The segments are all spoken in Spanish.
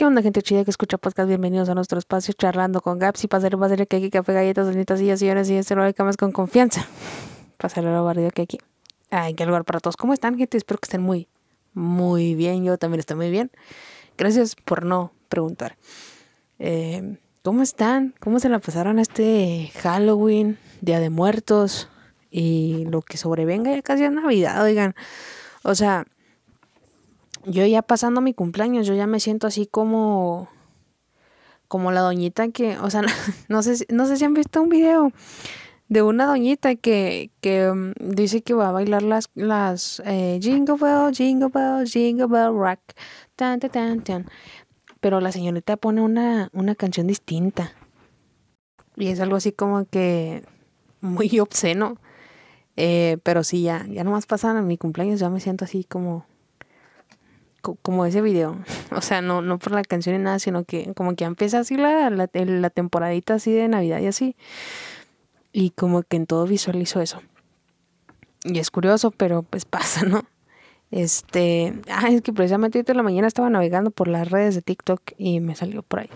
¿Qué onda, gente chida que escucha podcast? Bienvenidos a nuestro espacio charlando con Gaps y pasar pasar que aquí café, galletas, donitas, sillas, sillones y este de camas con confianza. Pasarle lo barrio que aquí. Ay, qué lugar para todos. ¿Cómo están, gente? Espero que estén muy, muy bien. Yo también estoy muy bien. Gracias por no preguntar. Eh, ¿Cómo están? ¿Cómo se la pasaron este Halloween, Día de Muertos y lo que sobrevenga ya casi es Navidad, oigan? O sea, yo ya pasando mi cumpleaños, yo ya me siento así como como la doñita que, o sea, no sé, no sé si han visto un video de una doñita que, que mm, dice que va a bailar las, las eh, Jingle Bell, Jingle Bell, Jingle Bell Rock, tan, tan, tan, tan. Pero la señorita pone una, una canción distinta. Y es algo así como que muy obsceno. Eh, pero sí, ya, ya nomás pasan mi cumpleaños, ya me siento así como como ese video. O sea, no, no por la canción ni nada, sino que como que empieza así la, la, temporadita así de Navidad y así. Y como que en todo visualizo eso. Y es curioso, pero pues pasa, ¿no? Este, ah, es que precisamente ahorita en la mañana estaba navegando por las redes de TikTok y me salió por ahí.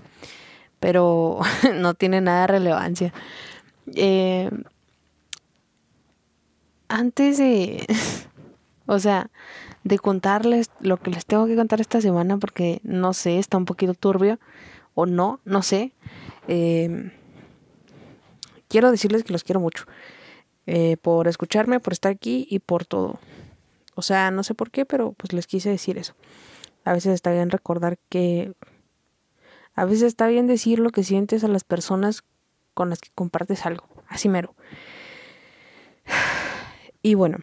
Pero no tiene nada relevancia. Eh, antes de, o sea, de contarles lo que les tengo que contar esta semana porque no sé, está un poquito turbio o no, no sé. Eh, quiero decirles que los quiero mucho eh, por escucharme, por estar aquí y por todo. O sea, no sé por qué, pero pues les quise decir eso. A veces está bien recordar que... A veces está bien decir lo que sientes a las personas con las que compartes algo. Así mero. Y bueno,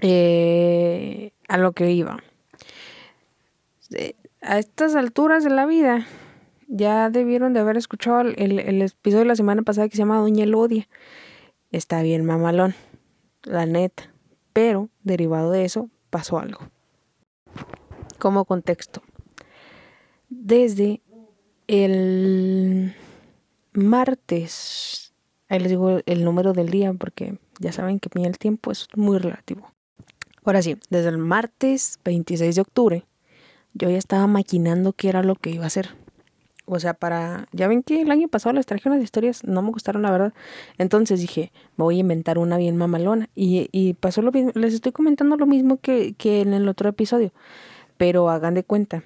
eh, a lo que iba. A estas alturas de la vida, ya debieron de haber escuchado el, el, episodio de la semana pasada que se llama Doña Elodia. Está bien mamalón, la neta. Pero, derivado de eso, pasó algo. Como contexto. Desde el martes, ahí les digo el número del día porque ya saben que el tiempo es muy relativo. Ahora sí, desde el martes 26 de octubre, yo ya estaba maquinando qué era lo que iba a hacer. O sea, para... Ya ven que el año pasado les traje unas historias, no me gustaron la verdad. Entonces dije, me voy a inventar una bien mamalona. Y, y pasó lo mismo, les estoy comentando lo mismo que, que en el otro episodio. Pero hagan de cuenta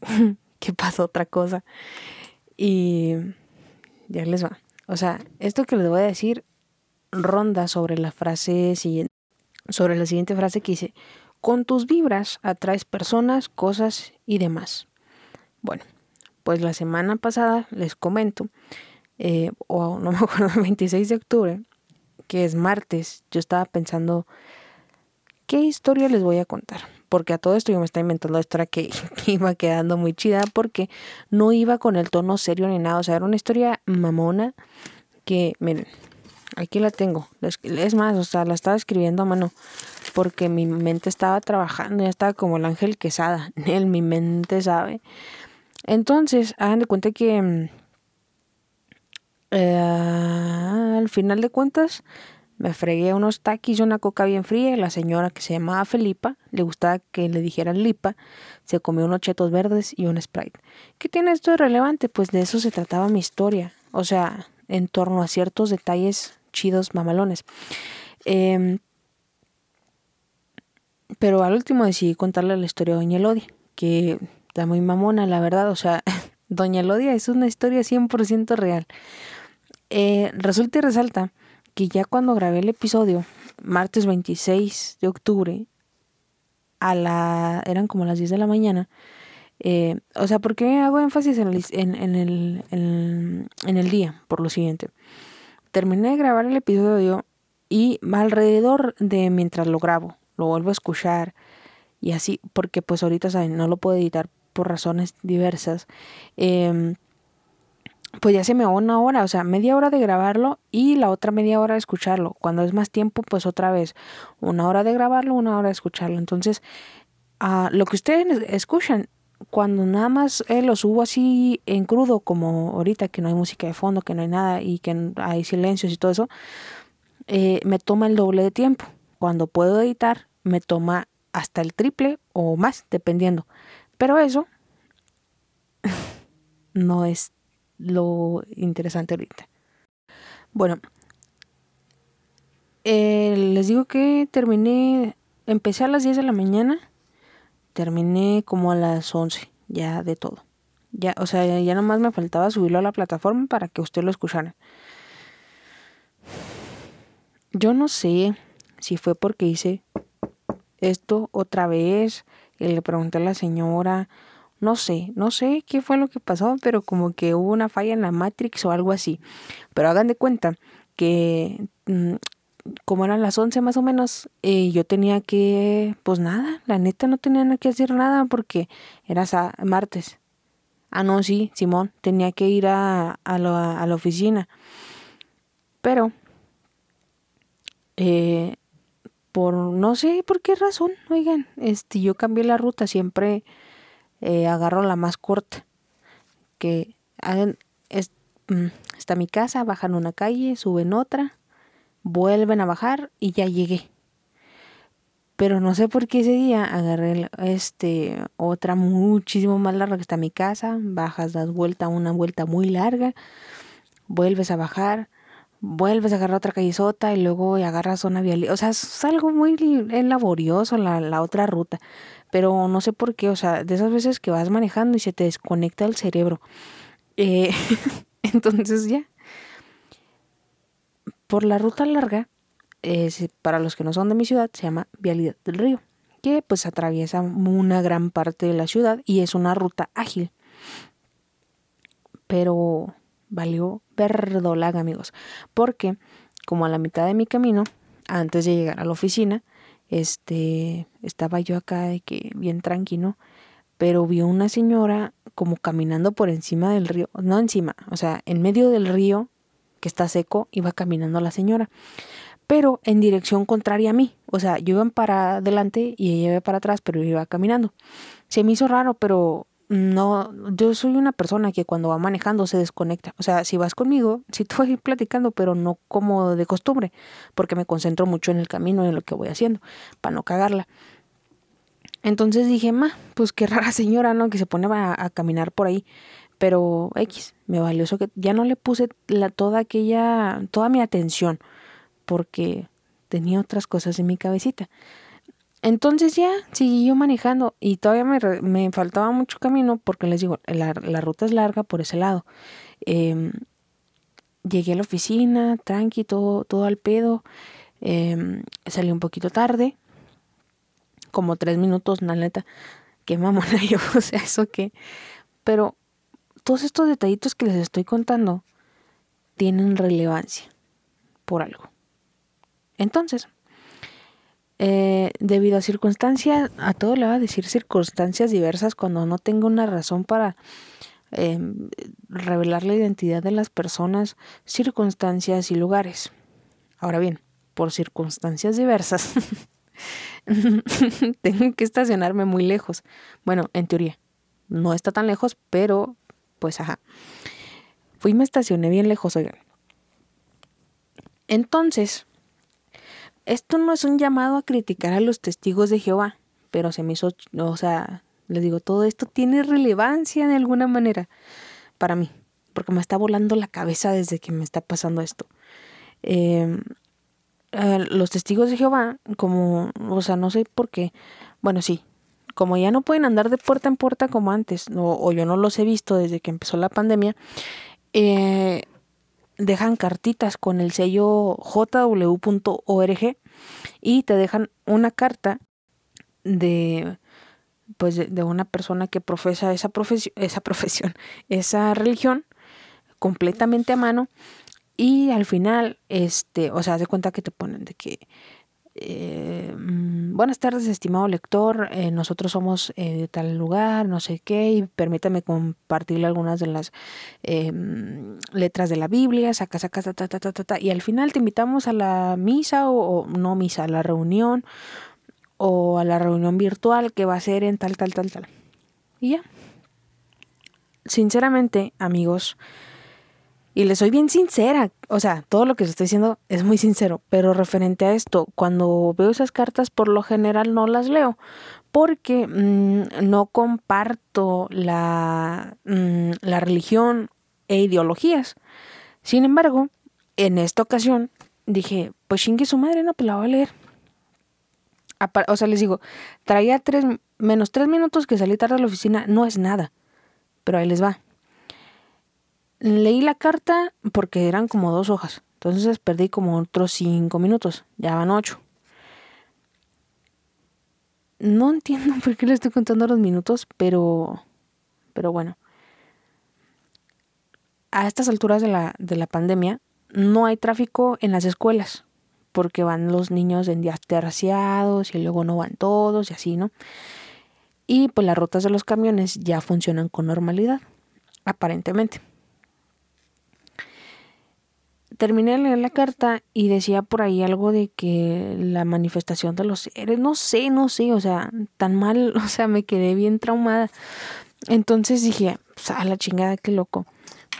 que pasó otra cosa. Y ya les va. O sea, esto que les voy a decir ronda sobre la frase siguiente sobre la siguiente frase que dice, con tus vibras atraes personas, cosas y demás. Bueno, pues la semana pasada les comento, eh, o no me acuerdo, el 26 de octubre, que es martes, yo estaba pensando, ¿qué historia les voy a contar? Porque a todo esto yo me estaba inventando la historia que, que iba quedando muy chida porque no iba con el tono serio ni nada, o sea, era una historia mamona que, miren, Aquí la tengo. Es más, o sea, la estaba escribiendo a mano porque mi mente estaba trabajando, ya estaba como el ángel quesada. Él, mi mente sabe. Entonces, hagan de cuenta que mm, eh, al final de cuentas me fregué unos taquis y una coca bien fría. La señora que se llamaba Felipa, le gustaba que le dijeran Lipa, se comió unos chetos verdes y un Sprite. ¿Qué tiene esto de relevante? Pues de eso se trataba mi historia. O sea, en torno a ciertos detalles chidos mamalones. Em, pero al último decidí contarle la historia de Doña Elodia, que está muy mamona, la verdad. O sea, Doña Elodia es una historia 100% real. Eh, resulta y resalta que ya cuando grabé el episodio, martes 26 de octubre, a la, eran como las 10 de la mañana, eh, o sea, ¿por qué hago énfasis en el, en, el, en el día? Por lo siguiente terminé de grabar el episodio y alrededor de mientras lo grabo, lo vuelvo a escuchar y así, porque pues ahorita saben, no lo puedo editar por razones diversas. Em, pues ya se me va una hora, o sea, media hora de grabarlo y la otra media hora de escucharlo. Cuando es más tiempo, pues otra vez, una hora de grabarlo, una hora de escucharlo. Entonces, uh, lo que ustedes escuchan cuando nada más eh, lo subo así en crudo, como ahorita que no hay música de fondo, que no hay nada y que hay silencios y todo eso, eh, me toma el doble de tiempo. Cuando puedo editar, me toma hasta el triple o más, dependiendo. Pero eso no es lo interesante ahorita. Bueno, eh, les digo que terminé, empecé a las 10 de la mañana, terminé como a las 11, ya de todo. Ya, o sea, ya nomás me faltaba subirlo a la plataforma para que usted lo escuchara. Yo no sé si fue porque hice esto otra vez y le pregunté a la señora, no sé, no sé qué fue lo que pasó, pero como que hubo una falla en la Matrix o algo así. Pero hagan de cuenta que mm, como eran las 11 más o menos, eh, yo tenía que, pues nada, la neta no tenía que hacer nada porque era martes. Ah, no, sí, Simón, tenía que ir a, a, la, a la oficina. Pero, eh, por no sé por qué razón, oigan, este, yo cambié la ruta, siempre eh, agarro la más corta. Que es, mm, está mi casa, bajan una calle, suben otra, vuelven a bajar y ya llegué. Pero no sé por qué ese día agarré este otra muchísimo más larga que está mi casa, bajas, das vuelta, una vuelta muy larga, vuelves a bajar, vuelves a agarrar otra callisota y luego agarras una vial. O sea, es algo muy laborioso la, la otra ruta. Pero no sé por qué, o sea, de esas veces que vas manejando y se te desconecta el cerebro. Eh, entonces ya. Por la ruta larga, para los que no son de mi ciudad, se llama Vialidad del Río, que pues atraviesa una gran parte de la ciudad y es una ruta ágil. Pero valió verdolaga, amigos, porque como a la mitad de mi camino, antes de llegar a la oficina, este, estaba yo acá de que bien tranquilo, pero vio una señora como caminando por encima del río, no encima, o sea, en medio del río que está seco, iba caminando la señora pero en dirección contraria a mí. O sea, yo iba para adelante y ella iba para atrás, pero iba caminando. Se me hizo raro, pero no, yo soy una persona que cuando va manejando se desconecta. O sea, si vas conmigo, si tú vas platicando, pero no como de costumbre, porque me concentro mucho en el camino y en lo que voy haciendo, para no cagarla. Entonces dije, ma, pues qué rara señora, ¿no? Que se pone a, a caminar por ahí. Pero X, me valió eso que ya no le puse la, toda aquella, toda mi atención porque tenía otras cosas en mi cabecita. Entonces ya seguí yo manejando y todavía me, faltaba mucho camino porque les digo, la, ruta es larga por ese lado. Em, llegué a la oficina, tranqui, todo, todo al pedo. Em, salí un poquito tarde, como tres minutos, la neta. Qué mamona yo, o sea, eso que. Pero todos estos detallitos que les estoy contando tienen relevancia por algo. Entonces, eh, debido a circunstancias, a todo le va a decir circunstancias diversas cuando no tengo una razón para em, revelar la identidad de las personas, circunstancias y lugares. Ahora bien, por circunstancias diversas, tengo que estacionarme muy lejos. Bueno, en teoría, no está tan lejos, pero pues ajá. Fui y me estacioné bien lejos, oigan. Entonces, esto no es un llamado a criticar a los testigos de Jehová, pero se me hizo, o sea, les digo, todo esto tiene relevancia de alguna manera para mí, porque me está volando la cabeza desde que me está pasando esto. Em, los testigos de Jehová, como, o sea, no sé por qué, bueno, sí, como ya no pueden andar de puerta en puerta como antes, o yo no los he visto desde que empezó la pandemia, eh, dejan cartitas con el sello jw.org y te dejan una carta de pues de, una persona que profesa esa profesión, esa profesión, esa religión completamente a mano y al final este, o sea, de cuenta que te ponen de que eh, mm, buenas tardes, estimado lector. Eh, nosotros somos eh, de tal lugar, no sé qué, y permítame compartirle algunas de las em, letras de la Biblia, saca, saca, ta, ta, ta, ta, ta, y al final te invitamos a la misa o, no misa, a la reunión o a la reunión virtual que va a ser en tal, tal, tal, tal. Y ya. Sinceramente, amigos, y le soy bien sincera, o sea, todo lo que les estoy diciendo es muy sincero, pero referente a esto, cuando veo esas cartas por lo general no las leo, porque mm, no comparto la, mm, la religión e ideologías. Sin embargo, en esta ocasión dije, pues chingue su madre, no, pues la voy a leer. O sea, les digo, traía tres, menos tres minutos que salí tarde a la oficina, no es nada. Pero ahí les va. Leí la carta porque eran como dos hojas. Entonces perdí como otros cinco minutos. Ya van ocho. No entiendo por qué le estoy contando los minutos, pero. Pero bueno. A estas alturas de la, de la pandemia, no hay tráfico en las escuelas. Porque van los niños en días terciados y luego no van todos y así, ¿no? Y pues las rutas de los camiones ya funcionan con normalidad, aparentemente terminé de leer la carta y decía por ahí algo de que la manifestación de los seres, no sé, no sé, o sea, tan mal, o sea, me quedé bien traumada. Entonces dije, pues, a la chingada, qué loco.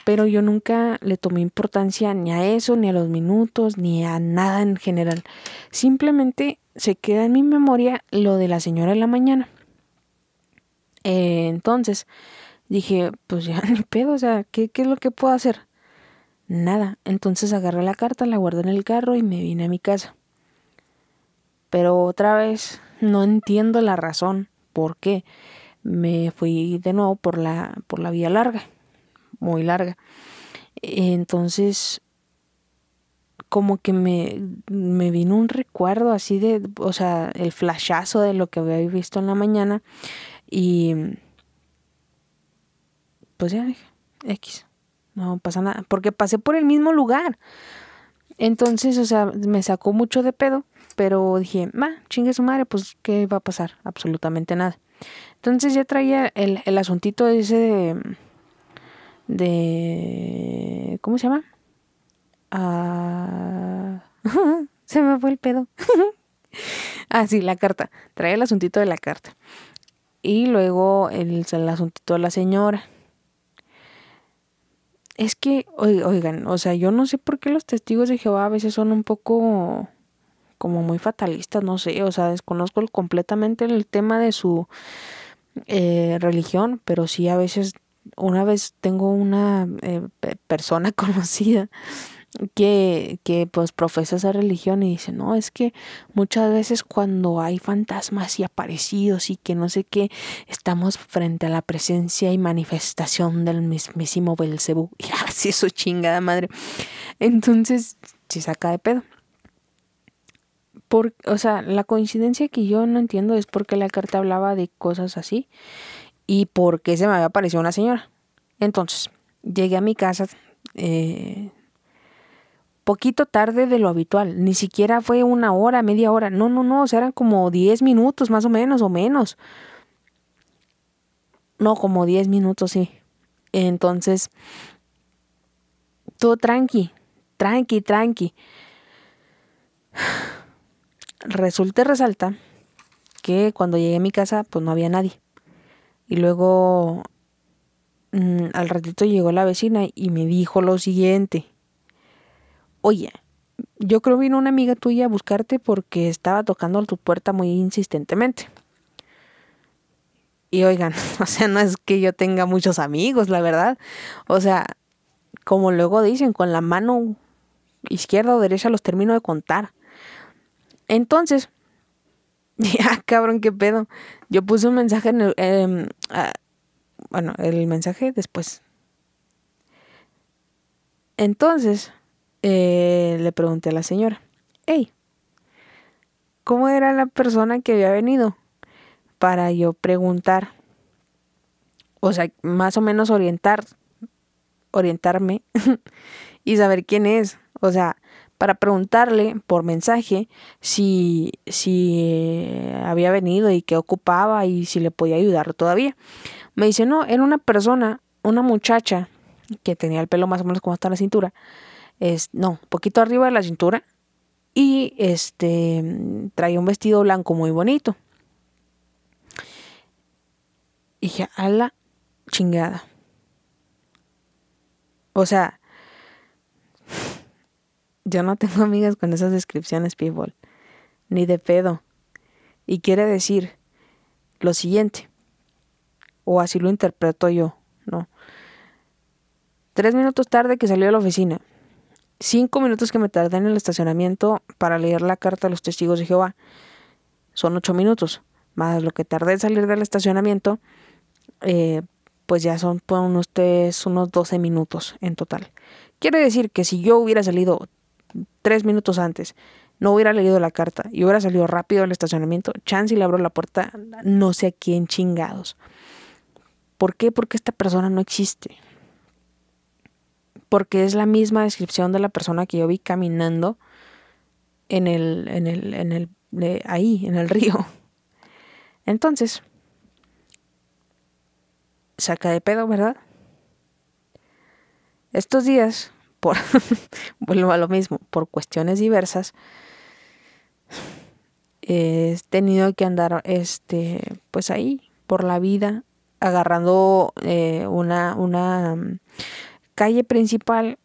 Pero yo nunca le tomé importancia ni a eso, ni a los minutos, ni a nada en general. Simplemente se queda en mi memoria lo de la señora en la mañana. Eh, entonces dije, pues ya ni pedo, o sea, ¿qué, ¿qué es lo que puedo hacer? Nada. Entonces agarré la carta, la guardé en el carro y me vine a mi casa. Pero otra vez no entiendo la razón por qué me fui de nuevo por la por la vía larga, muy larga. Entonces como que me, me vino un recuerdo así de, o sea, el flashazo de lo que había visto en la mañana y pues ya dije, X no pasa nada, porque pasé por el mismo lugar. Entonces, o sea, me sacó mucho de pedo, pero dije, ma, chingue su madre, pues, ¿qué va a pasar? Absolutamente nada. Entonces ya traía el, el asuntito ese de, de, ¿cómo se llama? Ah, se me fue el pedo. ah, sí, la carta. Traía el asuntito de la carta. Y luego el, el asuntito de la señora es que, oigan, o sea, yo no sé por qué los testigos de Jehová a veces son un poco como muy fatalistas, no sé, o sea, desconozco completamente el tema de su eh, religión, pero sí a veces, una vez tengo una eh, persona conocida que, que pues profesa esa religión y dice, no, es que muchas veces cuando hay fantasmas y aparecidos y que no sé qué, estamos frente a la presencia y manifestación del mismísimo Belcebú. Y así eso chingada madre. Entonces, se saca de pedo. Por, o sea, la coincidencia que yo no entiendo es porque la carta hablaba de cosas así y por qué se me había aparecido una señora. Entonces, llegué a mi casa, eh, poquito tarde de lo habitual, ni siquiera fue una hora, media hora, no, no, no, o sea, eran como 10 minutos más o menos o menos. No, como 10 minutos, sí. Entonces, todo tranqui, tranqui, tranqui. Resulta resalta que cuando llegué a mi casa, pues no había nadie. Y luego, mm, al ratito llegó la vecina y me dijo lo siguiente oye, yo creo vino una amiga tuya a buscarte porque estaba tocando tu puerta muy insistentemente. Y oigan, o sea, no es que yo tenga muchos amigos, la verdad. O sea, como luego dicen, con la mano izquierda o derecha los termino de contar. Entonces, ya cabrón, qué pedo. Yo puse un mensaje en el, em, bueno, el mensaje después. Entonces, eh, le pregunté a la señora, hey, ¿cómo era la persona que había venido? Para yo preguntar, o sea, más o menos orientar, orientarme y saber quién es. O sea, para preguntarle por mensaje si, si había venido y qué ocupaba y si le podía ayudar todavía. Me dice, no, era una persona, una muchacha que tenía el pelo más o menos como hasta la cintura, es, no, poquito arriba de la cintura y este traía un vestido blanco muy bonito. Y dije, a la chingada. O sea, yo no tengo amigas con esas descripciones, people. Ni de pedo. Y quiere decir lo siguiente, o así lo interpreto yo, ¿no? Tres minutos tarde que salió de la oficina, cinco minutos que me tardé en el estacionamiento para leer la carta de los testigos de Jehová, son ocho minutos, más lo que tardé en salir del estacionamiento, eh, pues ya son pues, unos, unos 12 minutos en total. Quiere decir que si yo hubiera salido tres minutos antes, no hubiera leído la carta y hubiera salido rápido al estacionamiento, chance y le abro la puerta, no sé a quién chingados. ¿Por qué? Porque esta persona no existe. Porque es la misma descripción de la persona que yo vi caminando en el, en el, en el, ahí, en el río. Entonces, saca de pedo, ¿verdad? Estos días, por vuelvo a lo mismo, por cuestiones diversas, he tenido que andar este pues ahí por la vida agarrando eh, una, una calle principal,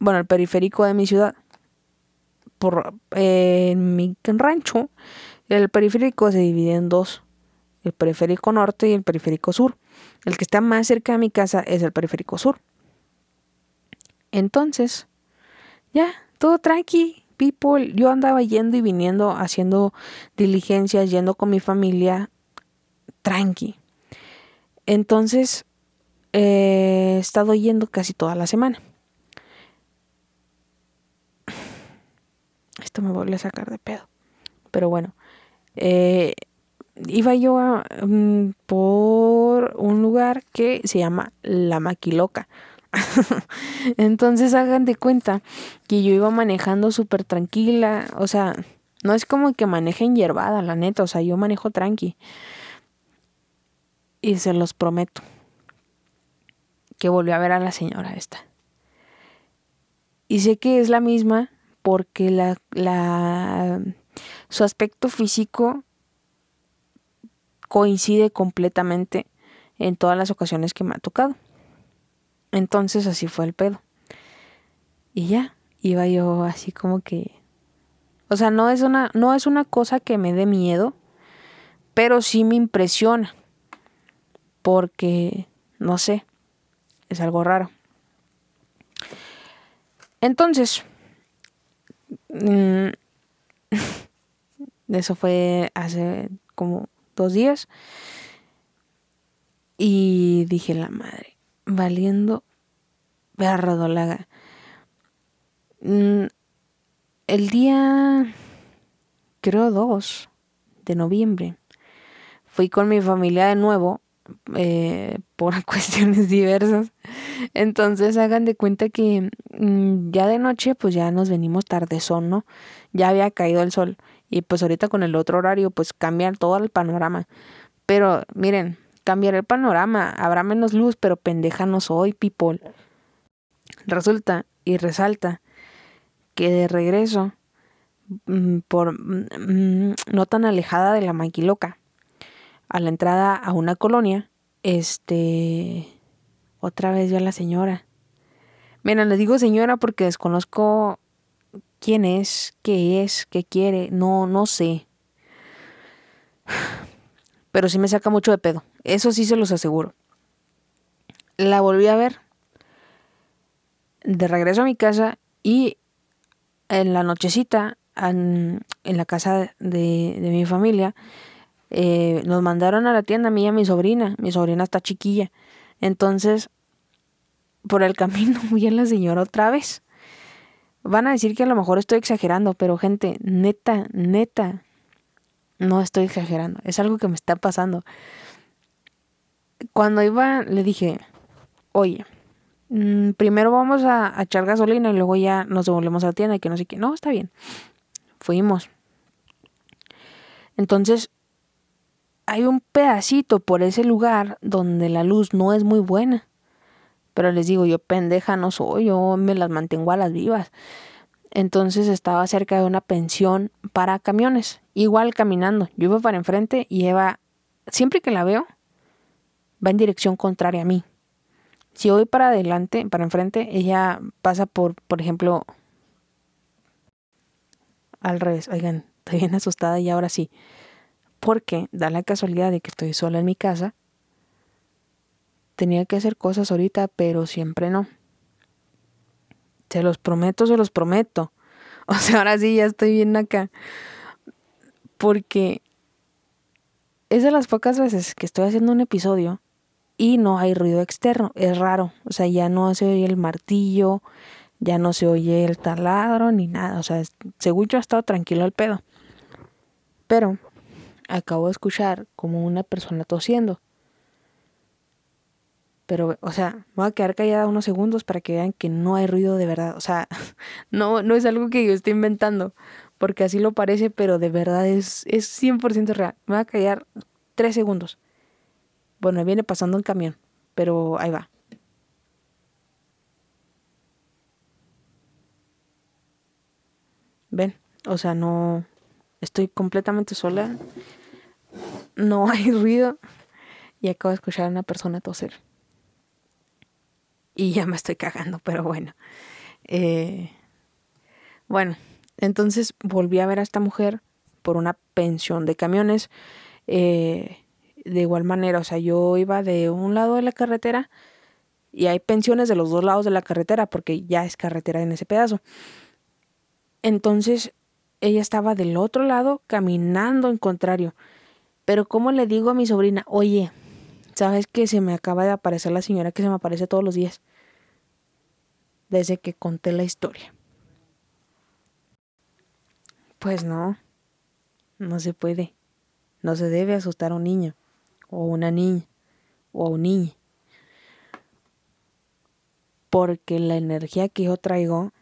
bueno, el periférico de mi ciudad. Por, en mi rancho, el periférico se divide en dos, el periférico norte y el periférico sur. El que está más cerca de mi casa es el periférico sur. Entonces, ya, todo tranqui, people. Yo andaba yendo y viniendo, haciendo diligencias, yendo con mi familia, tranqui. Entonces, he estado yendo casi toda la semana. Esto me vuelve a sacar de pedo. Pero bueno, eh, iba yo mm, por un lugar que se llama La Maquiloca. Entonces hagan de cuenta que yo iba manejando súper tranquila, o sea, no es como que manejen hierbada, la neta, o sea, yo manejo tranqui. Y se los prometo que volví a ver a la señora esta. Y sé que es la misma porque la, la, su aspecto físico coincide completamente en todas las ocasiones que me ha tocado. Entonces así fue el pedo. Y ya, iba yo así como que o sea, no es una no es una cosa que me dé miedo, pero sí me impresiona. Porque no sé, es algo raro. Entonces, mm, eso fue hace como dos días. Y dije, la madre, valiendo perra mm, el día, creo, 2 de noviembre, fui con mi familia de nuevo eh, por cuestiones diversas. Entonces hagan de cuenta que mm, ya de noche pues ya nos venimos tardezón, ¿no? Ya había caído el sol y pues ahorita con el otro horario pues cambiar todo el panorama. Pero miren, cambiar el panorama, habrá menos luz, pero pendeja no soy, people. Resulta y resalta que de regreso, mm, por mm, no tan alejada de la maquiloca, a la entrada a una colonia, este, otra vez ya la señora. Miren, le digo señora porque desconozco quién es, qué es, qué quiere, no, no sé. Pero sí me saca mucho de pedo. Eso sí se los aseguro. La volví a ver de regreso a mi casa y en la nochecita en, la casa de, mi familia eh, nos mandaron a la tienda a mí y a mi sobrina. Mi sobrina está chiquilla. Entonces, por el camino a la señora otra vez. Van a decir que a lo mejor estoy exagerando, pero gente, neta, neta, no estoy exagerando. Es algo que me está pasando. Cuando iba, le dije, oye, mm, primero vamos a, a, echar gasolina y luego ya nos devolvemos a la tienda y que no sé qué. No, está bien. Fuimos. Entonces, hay un pedacito por ese lugar donde la luz no es muy buena. Pero les digo, yo pendeja no soy, yo me las mantengo a las vivas. Entonces estaba cerca de una pensión para camiones, igual caminando. Yo iba para enfrente y Eva, siempre que la veo, va en dirección contraria a mí. Si voy para adelante, para enfrente, ella pasa por, por ejemplo, al revés. Oigan, estoy bien asustada y ahora sí. Porque da la casualidad de que estoy sola en mi casa. Tenía que hacer cosas ahorita, pero siempre no. Se los prometo, se los prometo. O sea, ahora sí ya estoy bien acá. Porque es de las pocas veces que estoy haciendo un episodio y no hay ruido externo. Es raro. O sea, ya no se oye el martillo, ya no se oye el taladro ni nada. O sea, según yo ha estado tranquilo el pedo. Pero acabo de escuchar como una persona tosiendo. Pero, o sea, voy a quedar callada unos segundos para que vean que no hay ruido de verdad. O sea, no, no es algo que yo esté inventando, porque así lo parece, pero de verdad es, es 100% real. Me voy a callar tres segundos. Bueno, viene pasando un camión, pero ahí va. Ven, o sea, no, estoy completamente sola, no hay ruido y acabo de escuchar a una persona toser y ya me estoy cagando, pero bueno. Eh, bueno, entonces volví a ver a esta mujer por una pensión de camiones. Eh, de igual manera, o sea, yo iba de un lado de la carretera y hay pensiones de los dos lados de la carretera porque ya es carretera en ese pedazo. Entonces, ella estaba del otro lado caminando en contrario. Pero ¿cómo le digo a mi sobrina, oye, sabes que se me acaba de aparecer la señora que se me aparece todos los días? desde que conté la historia. Pues no, no se puede. No se debe asustar a un niño, o a una niña, o a un niño. Porque la energía que yo traigo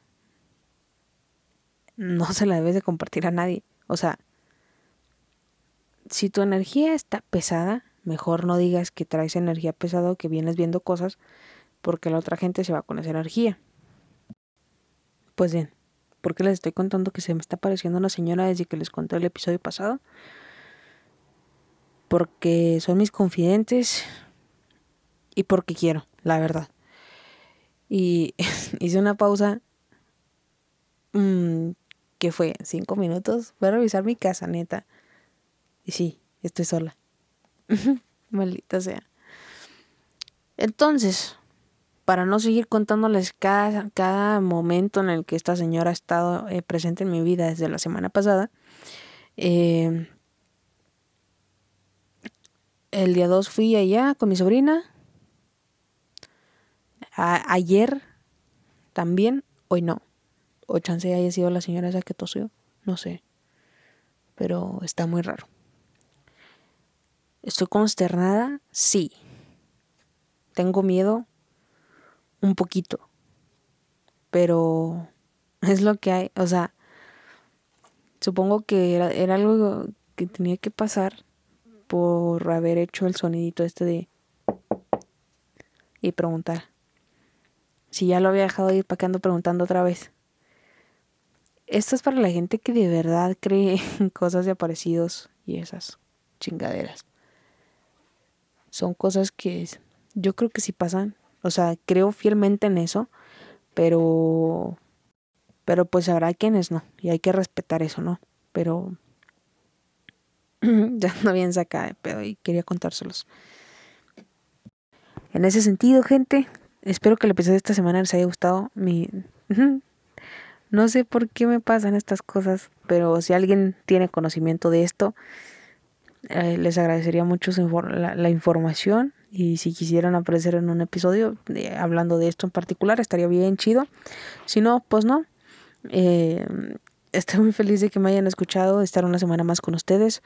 no se la debes de compartir a nadie. O sea, si tu energía está pesada, mejor no digas que traes energía pesada o que vienes viendo cosas, porque la otra gente se va con esa energía. Pues bien, ¿por qué les estoy contando que se me está apareciendo una señora desde que les conté el episodio pasado? Porque son mis confidentes y porque quiero, la verdad. Y hice una pausa mmm, que fue cinco minutos. Voy a revisar mi casa, neta. Y sí, estoy sola. Maldita sea. Entonces, para no seguir contándoles cada, cada momento en el que esta señora ha estado eh, presente en mi vida desde la semana pasada, eh, el día 2 fui allá con mi sobrina. ayer también, hoy no. O chance haya sido la señora esa que tosió, no sé. Pero está muy raro. ¿Estoy consternada? Sí. Tengo miedo un poquito. Pero es lo que hay. O sea, supongo que era, algo que tenía que pasar por haber hecho el sonidito este de... Y preguntar. Si ya lo había dejado ir, ¿para preguntando otra vez? Esto es para la gente que de verdad cree en cosas de aparecidos y esas chingaderas. Son cosas que yo creo que si pasan, o sea, creo fielmente en eso, pero pero pues habrá quienes no y hay que respetar eso, ¿no? Pero ya no bien sacada de pedo y quería contárselos. En ese sentido, gente, espero que el episodio de esta semana les haya gustado. Mi no sé por qué me pasan estas cosas, pero si alguien tiene conocimiento de esto, eh, les agradecería mucho la, información y si quisieran aparecer en un episodio hablando de esto en particular estaría bien chido. Si no, pues no. Eh, estoy muy feliz de que me hayan escuchado, de estar una semana más con ustedes.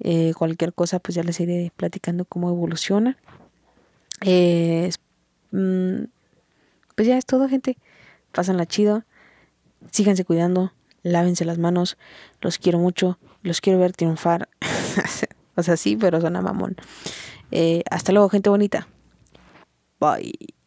Eh, cualquier cosa pues ya les iré platicando cómo evoluciona. Mm, pues ya es todo gente. Pásenla chido. Síganse cuidando. Lávense las manos. Los quiero mucho. Los quiero ver triunfar. O sea, sí, pero suena mamón. Eh, hasta luego, gente bonita. Bye.